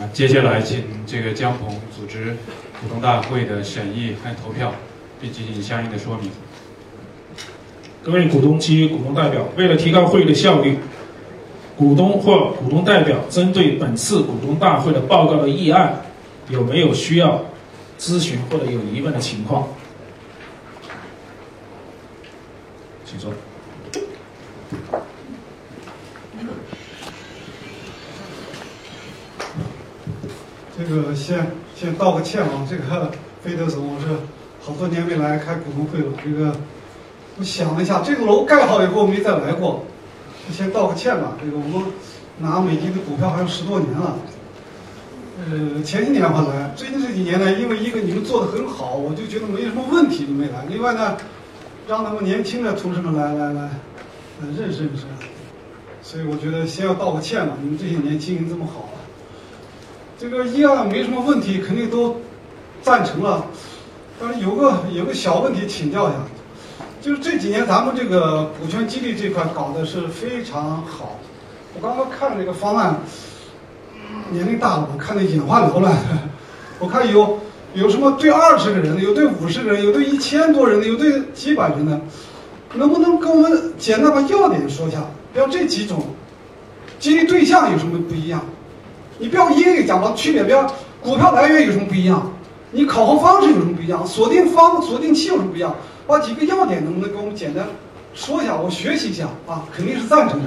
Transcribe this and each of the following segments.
啊，接下来请这个江鹏组织股东大会的审议和投票，并进行相应的说明。各位股东及股东代表，为了提高会议的效率，股东或股东代表针对本次股东大会的报告的议案，有没有需要咨询或者有疑问的情况？请说。这个先先道个歉啊，这个 飞德总，我是好多年没来开股东会了。这个我想了一下，这个楼盖好以后没再来过，先道个歉吧。这个我们拿美的的股票还有十多年了，呃，前些年我来，最近这几年呢，因为一个你们做的很好，我就觉得没什么问题就没来。另外呢，让他们年轻的同事们来来来，认识认识。所以我觉得先要道个歉吧，你们这些年经营这么好。这个议案没什么问题，肯定都赞成了。但是有个有个小问题请教一下，就是这几年咱们这个股权激励这块搞得是非常好。我刚刚看了这个方案，年龄大了，我看的眼花缭乱。我看有有什么对二十个人的，有对五十个人，有对一千多人的，有对几百人的，能不能跟我们简单把要点说一下？比如这几种激励对象有什么不一样？你不要一个一个讲吧，区别，比如股票来源有什么不一样？你考核方式有什么不一样？锁定方、锁定期有什么不一样？把几个要点能不能给我们简单说一下？我学习一下啊，肯定是赞成的。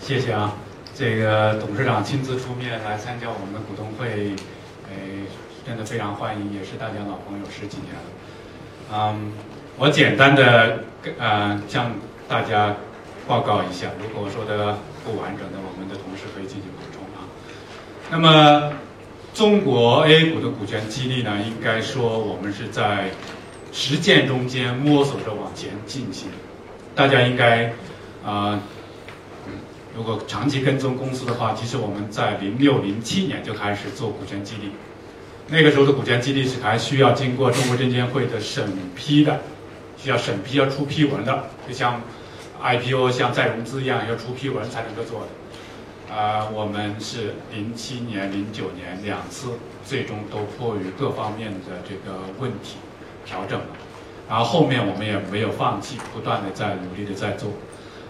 谢谢啊，这个董事长亲自出面来参加我们的股东会，哎，真的非常欢迎，也是大家老朋友十几年了。嗯，我简单的呃向大家报告一下，如果说的。不完整的，我们的同事可以进行补充啊。那么，中国 A 股的股权激励呢，应该说我们是在实践中间摸索着往前进行。大家应该啊，如果长期跟踪公司的话，其实我们在零六零七年就开始做股权激励。那个时候的股权激励是还需要经过中国证监会的审批的，需要审批要出批文的，就像。IPO 像再融资一样要出批文才能够做的，啊，我们是零七年、零九年两次，最终都迫于各方面的这个问题调整了，然后后面我们也没有放弃，不断的在努力的在做。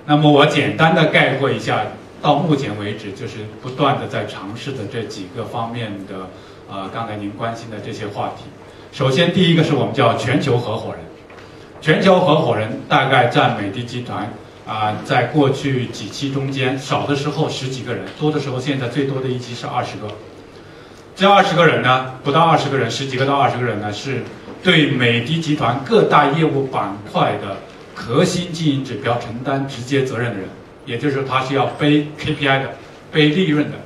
那么我简单的概括一下，到目前为止就是不断的在尝试的这几个方面的，呃，刚才您关心的这些话题。首先第一个是我们叫全球合伙人，全球合伙人大概占美的集团。啊，在过去几期中间，少的时候十几个人，多的时候现在最多的一期是二十个。这二十个人呢，不到二十个人，十几个到二十个人呢，是对美的集团各大业务板块的核心经营指标承担直接责任的人，也就是说，他是要背 KPI 的，背利润的，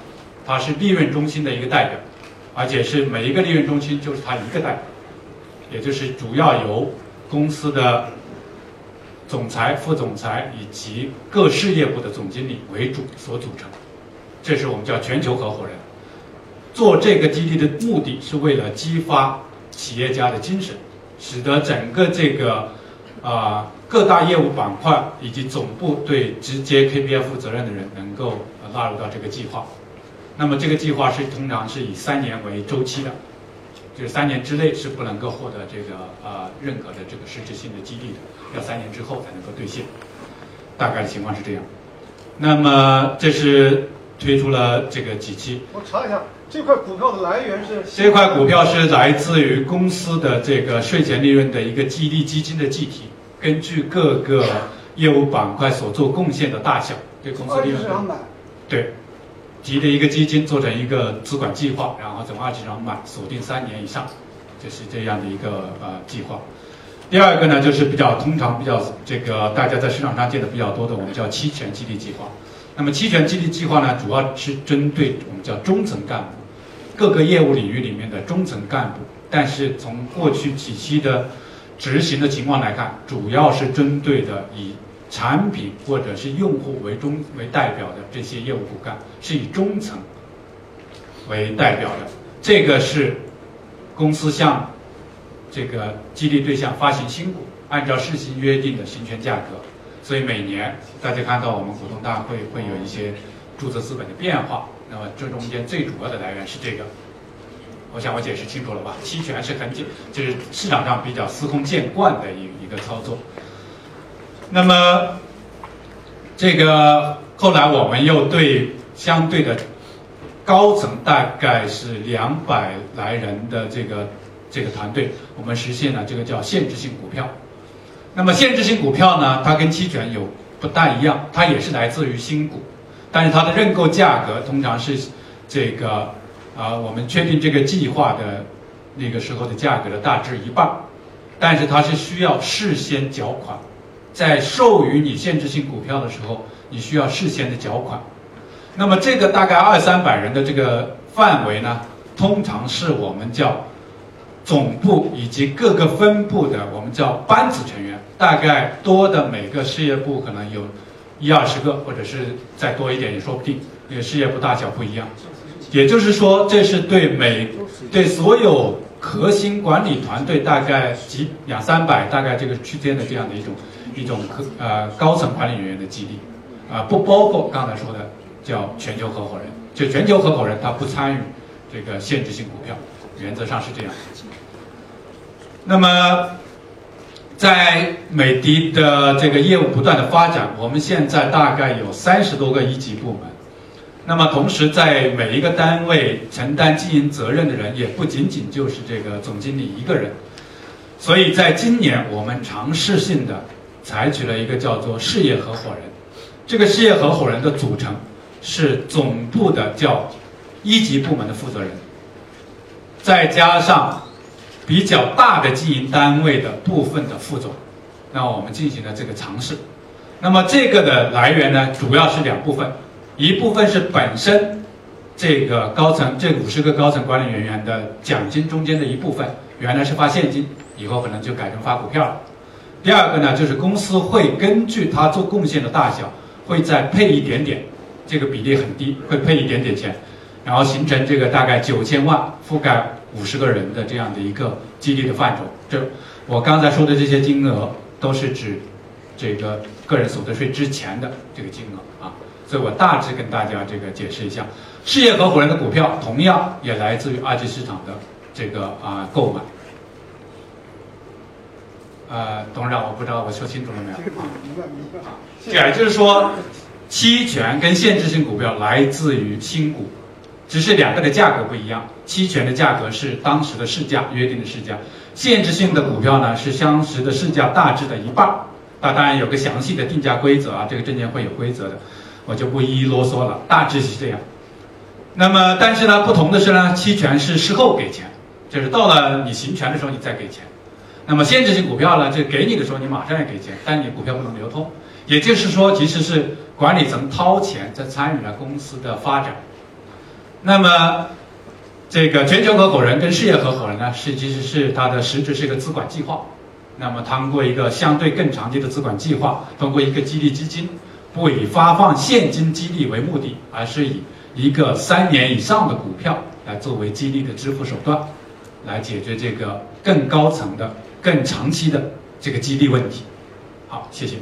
他是利润中心的一个代表，而且是每一个利润中心就是他一个代表，也就是主要由公司的。总裁、副总裁以及各事业部的总经理为主所组成，这是我们叫全球合伙人。做这个基地的目的是为了激发企业家的精神，使得整个这个啊各大业务板块以及总部对直接 KPI 负责任的人能够纳入到这个计划。那么这个计划是通常是以三年为周期的。就是三年之内是不能够获得这个呃认可的这个实质性的激励的，要三年之后才能够兑现。大概情况是这样。那么这是推出了这个几期。我查一下，这块股票的来源是？这块股票是来自于公司的这个税前利润的一个激励基金的计提，根据各个业务板块所做贡献的大小，对公司利润。对。集的一个基金做成一个资管计划，然后从二级市场买，锁定三年以上，就是这样的一个呃计划。第二个呢，就是比较通常比较这个大家在市场上见的比较多的，我们叫期权激励计划。那么期权激励计划呢，主要是针对我们叫中层干部，各个业务领域里面的中层干部。但是从过去几期的执行的情况来看，主要是针对的以。产品或者是用户为中为代表的这些业务骨干，是以中层为代表的。这个是公司向这个激励对象发行新股，按照事先约定的行权价格。所以每年大家看到我们股东大会会有一些注册资本的变化。那么这中间最主要的来源是这个，我想我解释清楚了吧？期权是很简，就是市场上比较司空见惯的一一个操作。那么这个后来我们又对相对的高层大概是两百来人的这个这个团队，我们实现了这个叫限制性股票。那么限制性股票呢，它跟期权有不大一样，它也是来自于新股，但是它的认购价格通常是这个啊，我们确定这个计划的那个时候的价格的大致一半，但是它是需要事先缴款。在授予你限制性股票的时候，你需要事先的缴款。那么这个大概二三百人的这个范围呢，通常是我们叫总部以及各个分部的我们叫班子成员，大概多的每个事业部可能有一二十个，或者是再多一点也说不定，因为事业部大小不一样。也就是说，这是对每对所有核心管理团队大概几两三百大概这个区间的这样的一种。一种科呃高层管理人员的激励，啊不包括刚才说的叫全球合伙人，就全球合伙人他不参与这个限制性股票，原则上是这样。那么，在美的的这个业务不断的发展，我们现在大概有三十多个一级部门，那么同时在每一个单位承担经营责任的人也不仅仅就是这个总经理一个人，所以在今年我们尝试性的。采取了一个叫做事业合伙人，这个事业合伙人的组成是总部的叫一级部门的负责人，再加上比较大的经营单位的部分的副总，那我们进行了这个尝试。那么这个的来源呢，主要是两部分，一部分是本身这个高层这五十个高层管理人员的奖金中间的一部分，原来是发现金，以后可能就改成发股票了。第二个呢，就是公司会根据他做贡献的大小，会再配一点点，这个比例很低，会配一点点钱，然后形成这个大概九千万覆盖五十个人的这样的一个激励的范畴。这我刚才说的这些金额都是指这个个人所得税之前的这个金额啊，所以我大致跟大家这个解释一下，事业合伙人的股票同样也来自于二级市场的这个啊购买。呃，董事长，我不知道我说清楚了没有啊？明白明白啊。也就是说，期权跟限制性股票来自于新股，只是两个的价格不一样。期权的价格是当时的市价约定的市价，限制性的股票呢是当时的市价大致的一半。那当然有个详细的定价规则啊，这个证监会有规则的，我就不一一啰嗦了。大致是这样。那么，但是呢，不同的是呢，期权是事后给钱，就是到了你行权的时候你再给钱。那么限制性股票呢？就给你的时候，你马上要给钱，但你股票不能流通。也就是说，其实是管理层掏钱在参与了公司的发展。那么，这个全球合伙人跟事业合伙人呢，是其实是它的实质是一个资管计划。那么，通过一个相对更长期的资管计划，通过一个激励基金，不以发放现金激励为目的，而是以一个三年以上的股票来作为激励的支付手段，来解决这个更高层的。更长期的这个激励问题，好，谢谢。